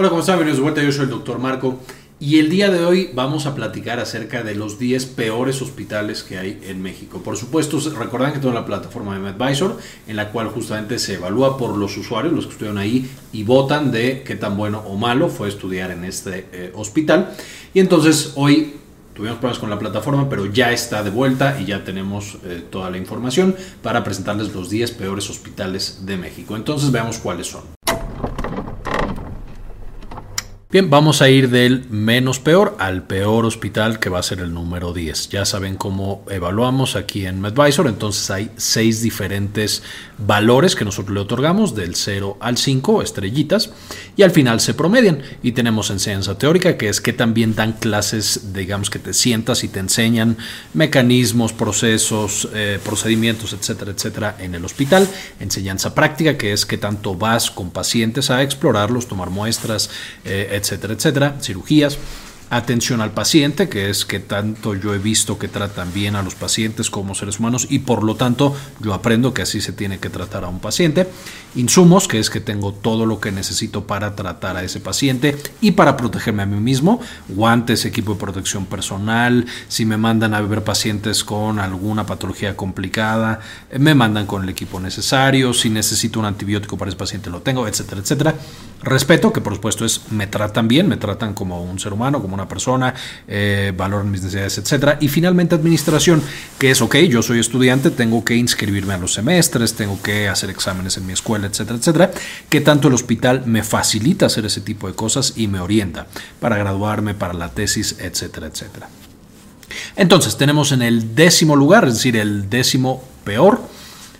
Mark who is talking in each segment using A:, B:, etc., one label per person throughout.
A: Hola, ¿cómo están? Bienvenidos de vuelta. Yo soy el doctor Marco. Y el día de hoy vamos a platicar acerca de los 10 peores hospitales que hay en México. Por supuesto, recuerdan que tengo la plataforma de MedAdvisor, en la cual justamente se evalúa por los usuarios, los que estudian ahí, y votan de qué tan bueno o malo fue estudiar en este eh, hospital. Y entonces hoy tuvimos problemas con la plataforma, pero ya está de vuelta y ya tenemos eh, toda la información para presentarles los 10 peores hospitales de México. Entonces veamos cuáles son. Bien, vamos a ir del menos peor al peor hospital que va a ser el número 10. Ya saben cómo evaluamos aquí en MedAdvisor, entonces hay seis diferentes valores que nosotros le otorgamos del 0 al 5, estrellitas, y al final se promedian. Y tenemos enseñanza teórica, que es que también dan clases, digamos que te sientas y te enseñan mecanismos, procesos, eh, procedimientos, etcétera, etcétera, en el hospital. Enseñanza práctica, que es que tanto vas con pacientes a explorarlos, tomar muestras, eh, etcétera, etcétera, cirugías atención al paciente, que es que tanto yo he visto que tratan bien a los pacientes como seres humanos y por lo tanto yo aprendo que así se tiene que tratar a un paciente. Insumos, que es que tengo todo lo que necesito para tratar a ese paciente y para protegerme a mí mismo, guantes, equipo de protección personal, si me mandan a ver pacientes con alguna patología complicada, me mandan con el equipo necesario, si necesito un antibiótico para ese paciente lo tengo, etcétera, etcétera. Respeto, que por supuesto es me tratan bien, me tratan como un ser humano, como una persona, eh, valoran mis necesidades, etcétera. Y finalmente administración, que es, ok, yo soy estudiante, tengo que inscribirme a los semestres, tengo que hacer exámenes en mi escuela, etcétera, etcétera. Que tanto el hospital me facilita hacer ese tipo de cosas y me orienta para graduarme, para la tesis, etcétera, etcétera. Entonces, tenemos en el décimo lugar, es decir, el décimo peor,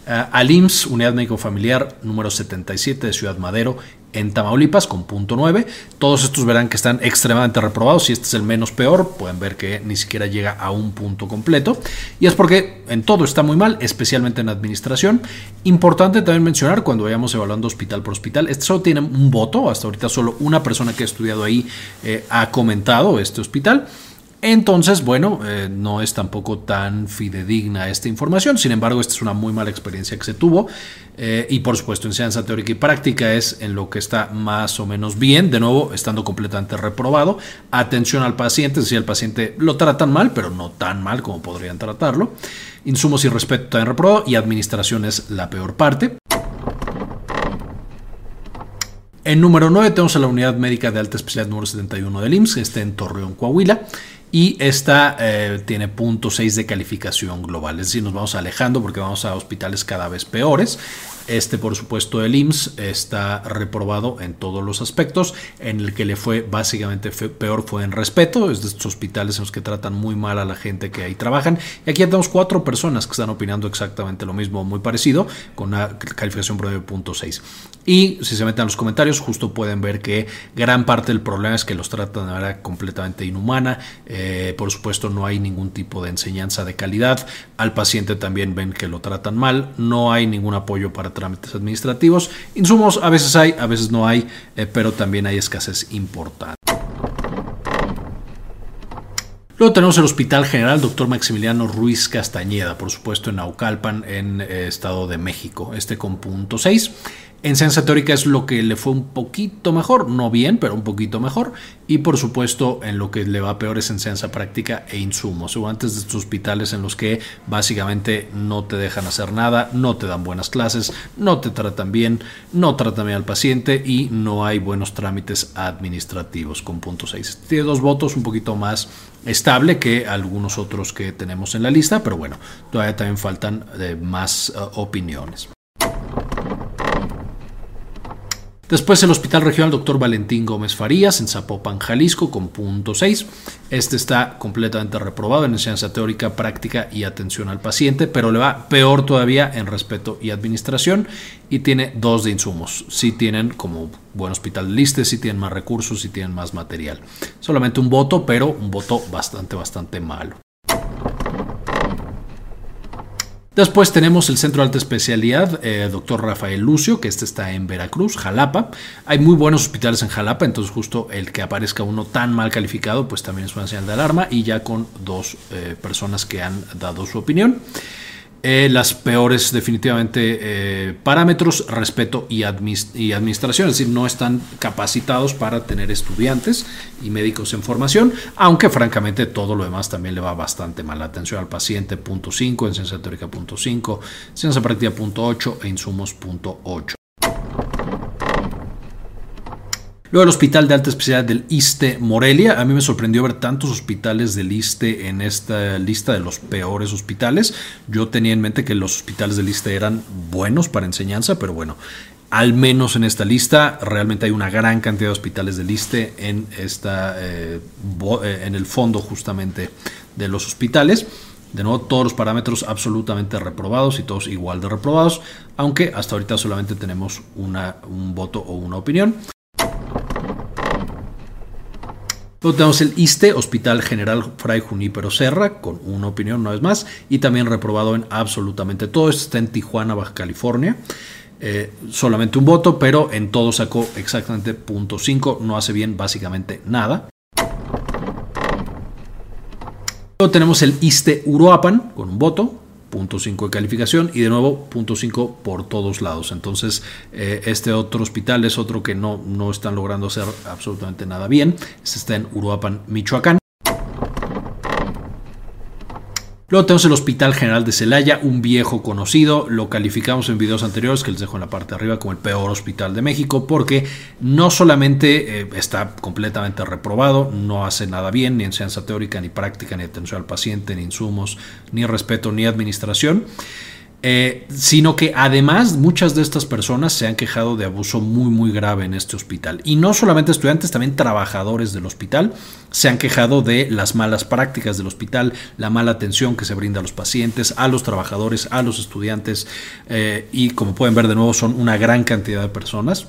A: al IMSS, Unidad Médico Familiar número 77 de Ciudad Madero, en Tamaulipas con punto 9. Todos estos verán que están extremadamente reprobados. Si este es el menos peor, pueden ver que ni siquiera llega a un punto completo. Y es porque en todo está muy mal, especialmente en administración. Importante también mencionar cuando vayamos evaluando hospital por hospital, este solo tiene un voto. Hasta ahorita solo una persona que ha estudiado ahí eh, ha comentado este hospital. Entonces, bueno, eh, no es tampoco tan fidedigna esta información, sin embargo, esta es una muy mala experiencia que se tuvo eh, y por supuesto enseñanza teórica y práctica es en lo que está más o menos bien, de nuevo, estando completamente reprobado. Atención al paciente, decir, al paciente lo tratan mal, pero no tan mal como podrían tratarlo. Insumos y respeto también reprobado y administración es la peor parte. En número 9 tenemos a la Unidad Médica de Alta Especialidad número 71 del IMSS, que está en Torreón, Coahuila y esta eh, tiene punto 6 de calificación global, es decir, nos vamos alejando porque vamos a hospitales cada vez peores. Este, por supuesto, el IMSS está reprobado en todos los aspectos. En el que le fue básicamente peor fue en respeto, es de estos hospitales en los que tratan muy mal a la gente que ahí trabajan. Y aquí tenemos cuatro personas que están opinando exactamente lo mismo, muy parecido, con una calificación promedio de punto 6. Y si se meten a los comentarios, justo pueden ver que gran parte del problema es que los tratan de manera completamente inhumana. Eh, por supuesto, no hay ningún tipo de enseñanza de calidad. Al paciente también ven que lo tratan mal. No hay ningún apoyo para trámites administrativos. Insumos a veces hay, a veces no hay, eh, pero también hay escasez importante. Luego tenemos el Hospital General Dr. Maximiliano Ruiz Castañeda, por supuesto en Naucalpan, en eh, Estado de México, este con punto 6. En ciencia teórica es lo que le fue un poquito mejor, no bien, pero un poquito mejor. Y por supuesto, en lo que le va peor es en ciencia práctica e insumos. O antes de estos hospitales en los que básicamente no te dejan hacer nada, no te dan buenas clases, no te tratan bien, no tratan bien al paciente y no hay buenos trámites administrativos con punto 6. Tiene dos votos un poquito más estable que algunos otros que tenemos en la lista, pero bueno, todavía también faltan eh, más uh, opiniones. Después el Hospital Regional Dr. Valentín Gómez Farías en Zapopan, Jalisco, con punto 6. Este está completamente reprobado en enseñanza teórica, práctica y atención al paciente, pero le va peor todavía en respeto y administración y tiene dos de insumos. Sí tienen como buen hospital de liste, sí tienen más recursos, sí tienen más material. Solamente un voto, pero un voto bastante, bastante malo. Después tenemos el Centro de Alta Especialidad, eh, doctor Rafael Lucio, que este está en Veracruz, Jalapa. Hay muy buenos hospitales en Jalapa, entonces justo el que aparezca uno tan mal calificado, pues también es una señal de alarma y ya con dos eh, personas que han dado su opinión. Eh, las peores definitivamente eh, parámetros, respeto y, y, administración, es decir, no están capacitados para tener estudiantes y médicos en formación, aunque francamente todo lo demás también le va bastante mal. Atención al paciente, punto 5, en ciencia teórica, punto 5, ciencia práctica, punto 8 e insumos, punto 8. Luego el Hospital de Alta Especialidad del ISTE Morelia. A mí me sorprendió ver tantos hospitales del ISTE en esta lista de los peores hospitales. Yo tenía en mente que los hospitales del ISTE eran buenos para enseñanza, pero bueno, al menos en esta lista realmente hay una gran cantidad de hospitales del ISTE en, esta, eh, eh, en el fondo justamente de los hospitales. De nuevo, todos los parámetros absolutamente reprobados y todos igual de reprobados, aunque hasta ahorita solamente tenemos una, un voto o una opinión. Luego tenemos el ISTE, Hospital General Fray Junípero Serra, con una opinión una vez más, y también reprobado en absolutamente todo. Esto está en Tijuana, Baja California. Eh, solamente un voto, pero en todo sacó exactamente punto .5, no hace bien básicamente nada. Luego tenemos el ISTE Uruapan, con un voto, 5 de calificación y de nuevo punto 5 por todos lados. Entonces, eh, este otro hospital es otro que no, no están logrando hacer absolutamente nada bien. Este está en Uruapan, Michoacán. Luego tenemos el Hospital General de Celaya, un viejo conocido. Lo calificamos en videos anteriores, que les dejo en la parte de arriba, como el peor hospital de México, porque no solamente eh, está completamente reprobado, no hace nada bien, ni en ciencia teórica, ni práctica, ni atención al paciente, ni insumos, ni respeto, ni administración. Eh, sino que además muchas de estas personas se han quejado de abuso muy muy grave en este hospital. Y no solamente estudiantes, también trabajadores del hospital se han quejado de las malas prácticas del hospital, la mala atención que se brinda a los pacientes, a los trabajadores, a los estudiantes. Eh, y como pueden ver de nuevo son una gran cantidad de personas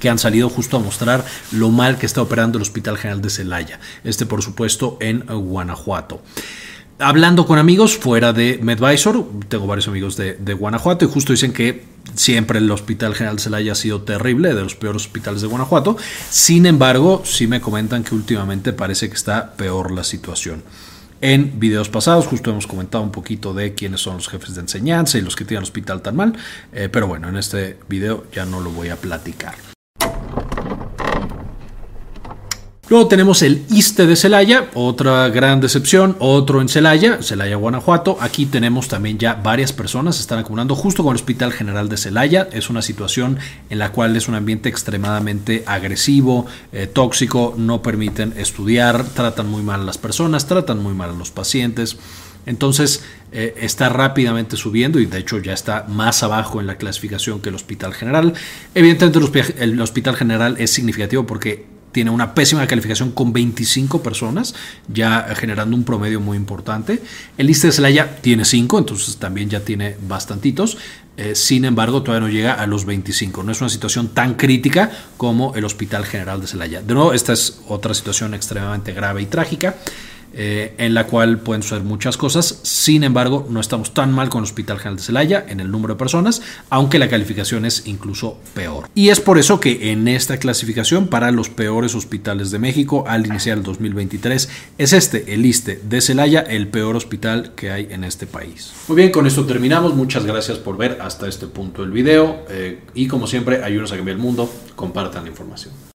A: que han salido justo a mostrar lo mal que está operando el Hospital General de Celaya. Este por supuesto en Guanajuato hablando con amigos fuera de Medvisor, tengo varios amigos de, Guanajuato y justo dicen que siempre el Hospital General Celaya ha sido terrible, de los peores hospitales de Guanajuato. Sin embargo, sí me comentan que últimamente parece que está peor la situación. En videos pasados justo hemos comentado un poquito de quiénes son los jefes de enseñanza y los que tienen el hospital tan mal, eh, pero bueno, en este video ya no lo voy a platicar. Luego tenemos el ISTE de Celaya, otra gran decepción, otro en Celaya, Celaya, Guanajuato. Aquí tenemos también ya varias personas se están acumulando justo con el Hospital General de Celaya. Es una situación en la cual es un ambiente extremadamente agresivo, eh, tóxico, no permiten estudiar, tratan muy mal a las personas, tratan muy mal a los pacientes. Entonces eh, está rápidamente subiendo y de hecho ya está más abajo en la clasificación que el Hospital General. Evidentemente el Hospital General es significativo porque tiene una pésima calificación con 25 personas, ya generando un promedio muy importante. El liste de Celaya tiene 5, entonces también ya tiene bastantitos. Eh, sin embargo, todavía no llega a los 25. No es una situación tan crítica como el Hospital General de Celaya. De nuevo, esta es otra situación extremadamente grave y trágica. Eh, en la cual pueden suceder muchas cosas. Sin embargo, no estamos tan mal con el Hospital General de Celaya en el número de personas, aunque la calificación es incluso peor. Y es por eso que en esta clasificación para los peores hospitales de México al iniciar el 2023 es este, el ISTE de Celaya, el peor hospital que hay en este país. Muy bien, con esto terminamos. Muchas gracias por ver hasta este punto el video. Eh, y como siempre, ayúdenos a cambiar el mundo. Compartan la información.